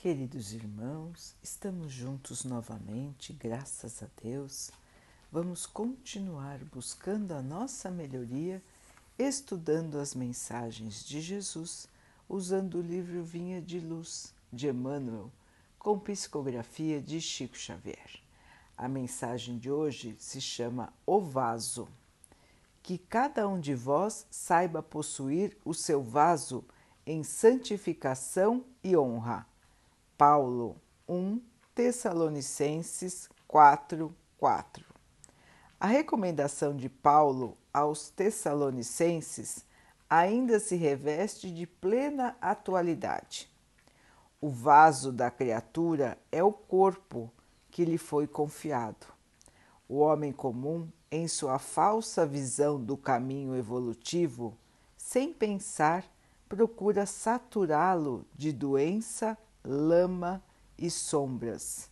Queridos irmãos, estamos juntos novamente, graças a Deus. Vamos continuar buscando a nossa melhoria, estudando as mensagens de Jesus, usando o livro Vinha de Luz de Emmanuel, com psicografia de Chico Xavier. A mensagem de hoje se chama O Vaso. Que cada um de vós saiba possuir o seu vaso em santificação e honra Paulo 1 Tessalonicenses 4, 4. A recomendação de Paulo aos Tessalonicenses ainda se reveste de plena atualidade. O vaso da criatura é o corpo que lhe foi confiado. O homem comum, em sua falsa visão do caminho evolutivo, sem pensar, procura saturá-lo de doença lama e sombras,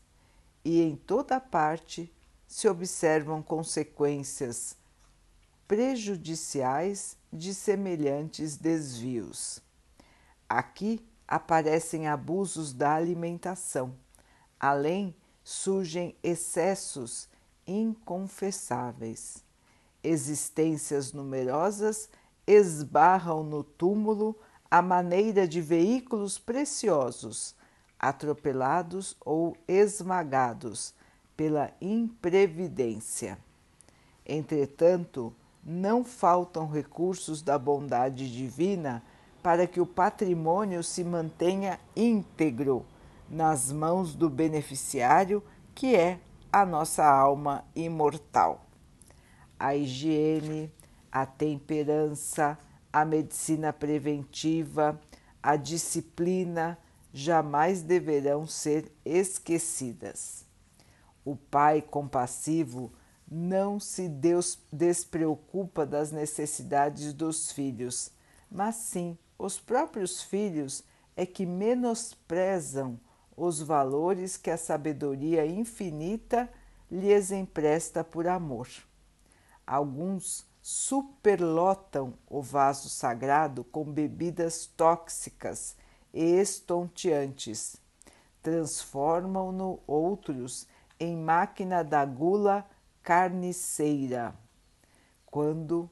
e em toda parte se observam consequências prejudiciais de semelhantes desvios. Aqui aparecem abusos da alimentação, além surgem excessos inconfessáveis. Existências numerosas esbarram no túmulo à maneira de veículos preciosos atropelados ou esmagados pela imprevidência. Entretanto, não faltam recursos da bondade divina para que o patrimônio se mantenha íntegro nas mãos do beneficiário, que é a nossa alma imortal. A higiene, a temperança, a medicina preventiva, a disciplina, jamais deverão ser esquecidas. O pai compassivo não se despreocupa das necessidades dos filhos, mas sim os próprios filhos é que menosprezam os valores que a sabedoria infinita lhes empresta por amor. Alguns superlotam o vaso sagrado com bebidas tóxicas e estonteantes. Transformam-no outros em máquina da gula carniceira, quando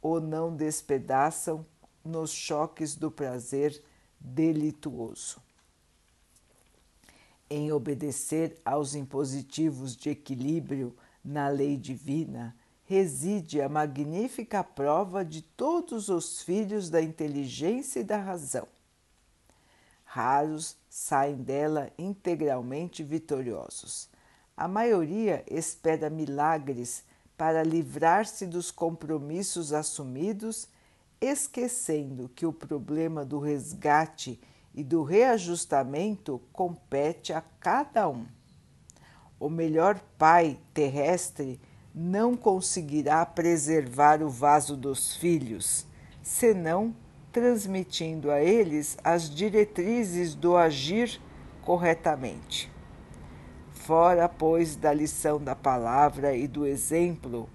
o não despedaçam nos choques do prazer delituoso. Em obedecer aos impositivos de equilíbrio na lei divina, reside a magnífica prova de todos os filhos da inteligência e da razão raros saem dela integralmente vitoriosos. A maioria espera milagres para livrar-se dos compromissos assumidos, esquecendo que o problema do resgate e do reajustamento compete a cada um. O melhor pai terrestre não conseguirá preservar o vaso dos filhos, senão transmitindo a eles as diretrizes do agir corretamente. Fora, pois, da lição da palavra e do exemplo,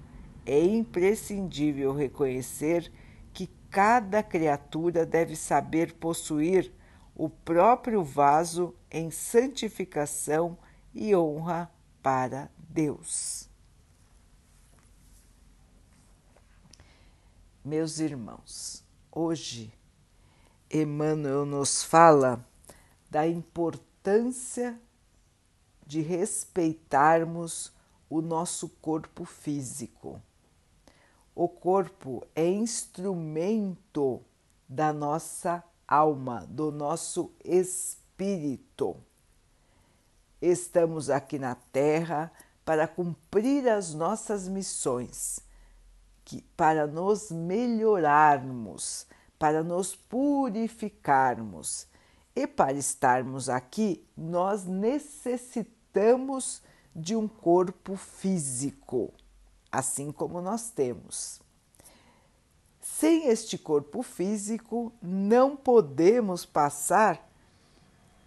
é imprescindível reconhecer que cada criatura deve saber possuir o próprio vaso em santificação e honra para Deus. Meus irmãos, Hoje, Emmanuel nos fala da importância de respeitarmos o nosso corpo físico. O corpo é instrumento da nossa alma, do nosso espírito. Estamos aqui na Terra para cumprir as nossas missões que, para nos melhorarmos, para nos purificarmos. E para estarmos aqui, nós necessitamos de um corpo físico, assim como nós temos. Sem este corpo físico, não podemos passar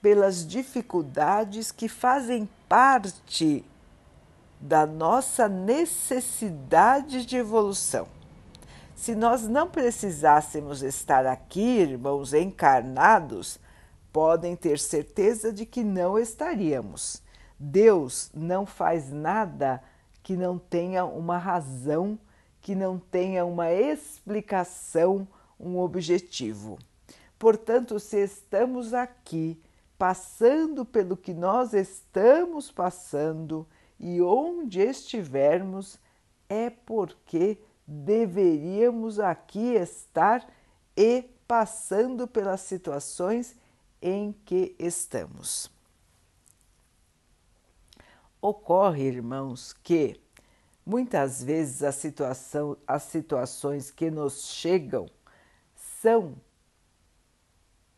pelas dificuldades que fazem parte da nossa necessidade de evolução. Se nós não precisássemos estar aqui, irmãos, encarnados, podem ter certeza de que não estaríamos. Deus não faz nada que não tenha uma razão, que não tenha uma explicação, um objetivo. Portanto, se estamos aqui passando pelo que nós estamos passando e onde estivermos, é porque deveríamos aqui estar e passando pelas situações em que estamos. Ocorre, irmãos, que muitas vezes a situação, as situações que nos chegam são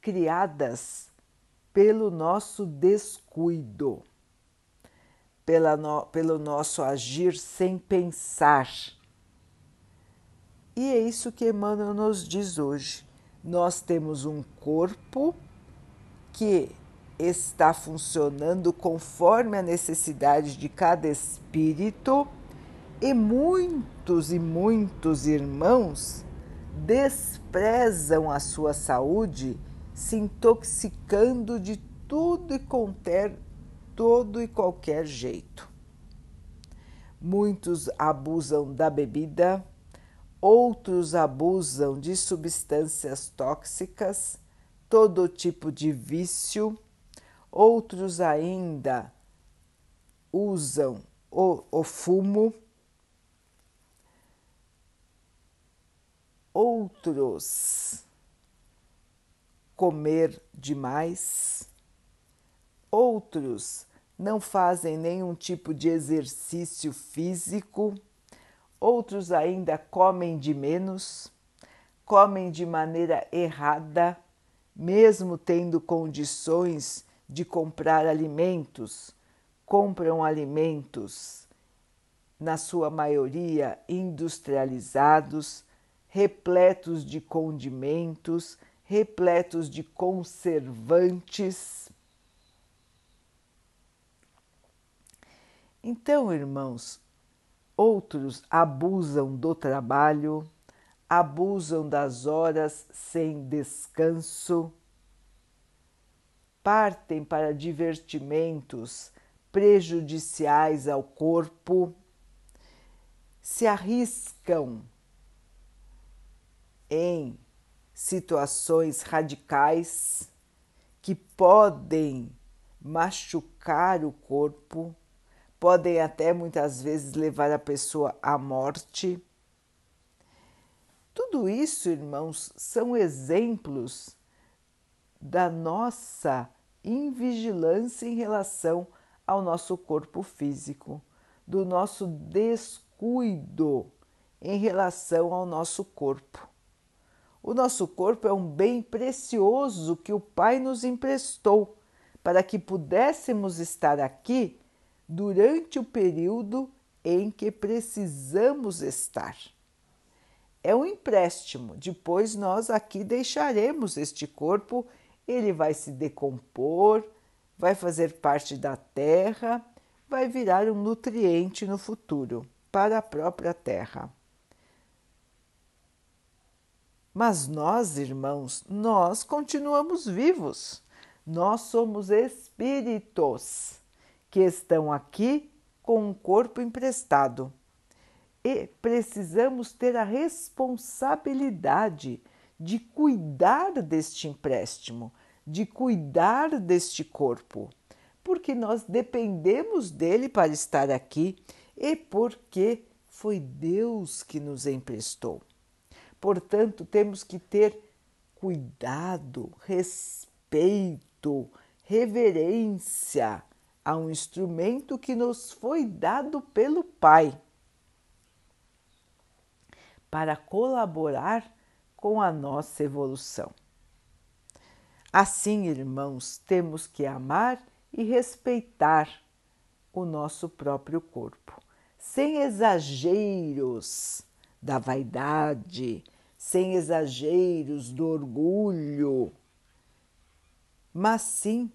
criadas pelo nosso descuido, pela no, pelo nosso agir sem pensar. E é isso que Emmanuel nos diz hoje. Nós temos um corpo que está funcionando conforme a necessidade de cada espírito e muitos e muitos irmãos desprezam a sua saúde, se intoxicando de tudo e qualquer, todo e qualquer jeito. Muitos abusam da bebida, outros abusam de substâncias tóxicas, todo tipo de vício outros ainda usam o, o fumo, outros comer demais, outros não fazem nenhum tipo de exercício físico, outros ainda comem de menos, comem de maneira errada, mesmo tendo condições de comprar alimentos, compram alimentos, na sua maioria industrializados, repletos de condimentos, repletos de conservantes. Então, irmãos, outros abusam do trabalho, abusam das horas sem descanso partem para divertimentos prejudiciais ao corpo, se arriscam em situações radicais que podem machucar o corpo, podem até muitas vezes levar a pessoa à morte. Tudo isso, irmãos, são exemplos da nossa invigilância em relação ao nosso corpo físico, do nosso descuido em relação ao nosso corpo. O nosso corpo é um bem precioso que o Pai nos emprestou para que pudéssemos estar aqui durante o período em que precisamos estar. É um empréstimo, depois nós aqui deixaremos este corpo ele vai se decompor, vai fazer parte da terra, vai virar um nutriente no futuro para a própria terra. Mas nós, irmãos, nós continuamos vivos. Nós somos espíritos que estão aqui com um corpo emprestado. E precisamos ter a responsabilidade de cuidar deste empréstimo, de cuidar deste corpo, porque nós dependemos dele para estar aqui e porque foi Deus que nos emprestou. Portanto, temos que ter cuidado, respeito, reverência a um instrumento que nos foi dado pelo Pai para colaborar com a nossa evolução. Assim, irmãos, temos que amar e respeitar o nosso próprio corpo, sem exageros da vaidade, sem exageros do orgulho, mas sim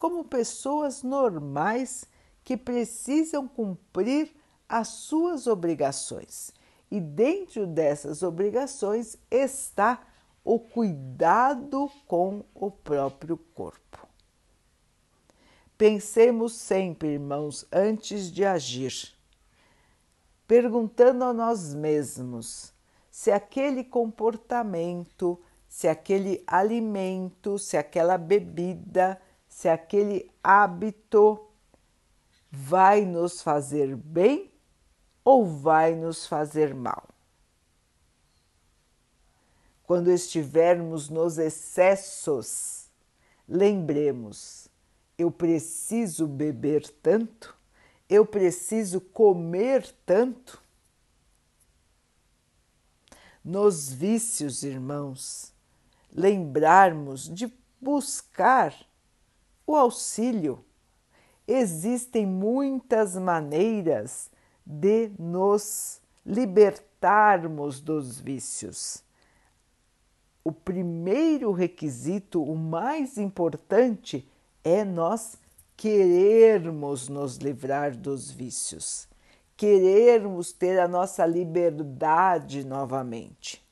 como pessoas normais que precisam cumprir as suas obrigações e dentro dessas obrigações está o cuidado com o próprio corpo. Pensemos sempre, irmãos, antes de agir, perguntando a nós mesmos se aquele comportamento, se aquele alimento, se aquela bebida, se aquele hábito vai nos fazer bem ou vai nos fazer mal. Quando estivermos nos excessos, lembremos: eu preciso beber tanto, eu preciso comer tanto. Nos vícios, irmãos, lembrarmos de buscar o auxílio. Existem muitas maneiras de nos libertarmos dos vícios. O primeiro requisito, o mais importante, é nós querermos nos livrar dos vícios, querermos ter a nossa liberdade novamente.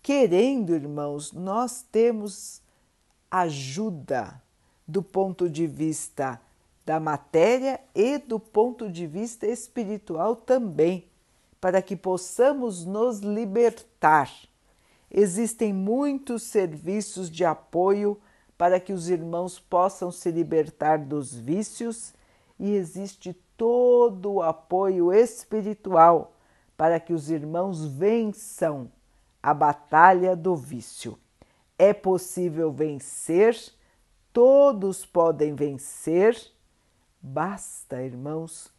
Querendo, irmãos, nós temos ajuda do ponto de vista da matéria e do ponto de vista espiritual também, para que possamos nos libertar. Existem muitos serviços de apoio para que os irmãos possam se libertar dos vícios e existe todo o apoio espiritual para que os irmãos vençam a batalha do vício. É possível vencer, todos podem vencer Basta, irmãos,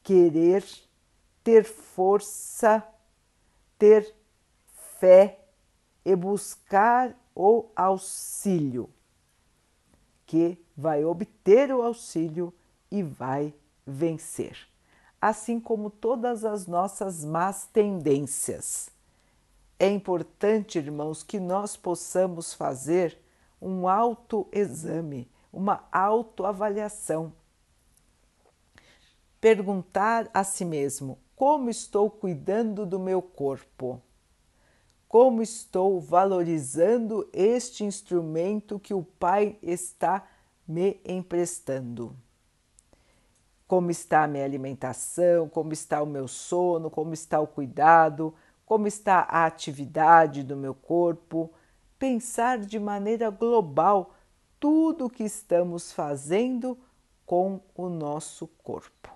querer, ter força, ter fé e buscar o auxílio, que vai obter o auxílio e vai vencer. Assim como todas as nossas más tendências. É importante, irmãos, que nós possamos fazer um autoexame, uma autoavaliação perguntar a si mesmo: como estou cuidando do meu corpo? Como estou valorizando este instrumento que o Pai está me emprestando? Como está a minha alimentação? Como está o meu sono? Como está o cuidado? Como está a atividade do meu corpo? Pensar de maneira global tudo o que estamos fazendo com o nosso corpo.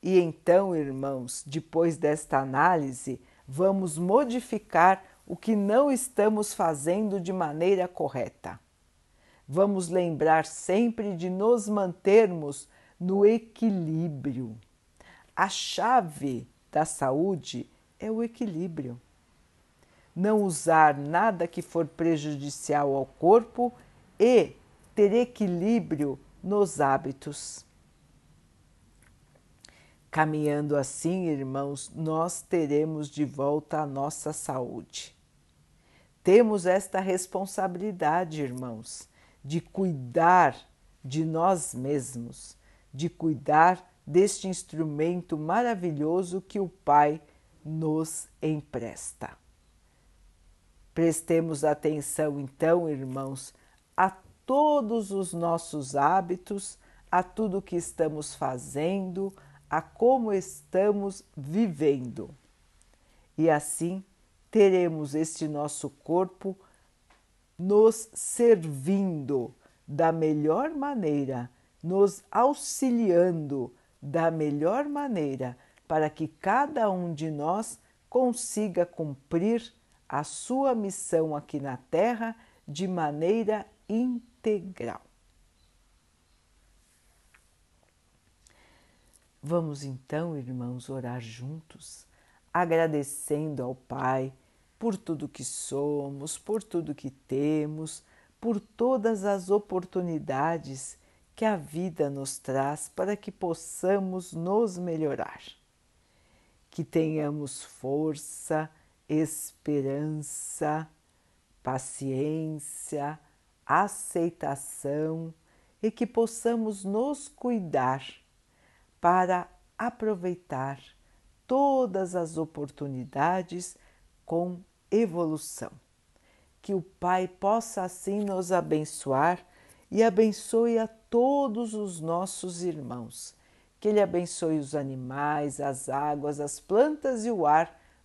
E então, irmãos, depois desta análise, vamos modificar o que não estamos fazendo de maneira correta. Vamos lembrar sempre de nos mantermos no equilíbrio. A chave da saúde é o equilíbrio. Não usar nada que for prejudicial ao corpo e ter equilíbrio nos hábitos. Caminhando assim, irmãos, nós teremos de volta a nossa saúde. Temos esta responsabilidade, irmãos, de cuidar de nós mesmos, de cuidar deste instrumento maravilhoso que o Pai nos empresta. Prestemos atenção, então, irmãos, a todos os nossos hábitos, a tudo que estamos fazendo, a como estamos vivendo. E assim teremos este nosso corpo nos servindo da melhor maneira, nos auxiliando da melhor maneira, para que cada um de nós consiga cumprir a sua missão aqui na Terra de maneira integral. Vamos então, irmãos, orar juntos, agradecendo ao Pai por tudo que somos, por tudo que temos, por todas as oportunidades que a vida nos traz para que possamos nos melhorar. Que tenhamos força, esperança, paciência, aceitação e que possamos nos cuidar para aproveitar todas as oportunidades com evolução. Que o Pai possa assim nos abençoar e abençoe a todos os nossos irmãos. Que Ele abençoe os animais, as águas, as plantas e o ar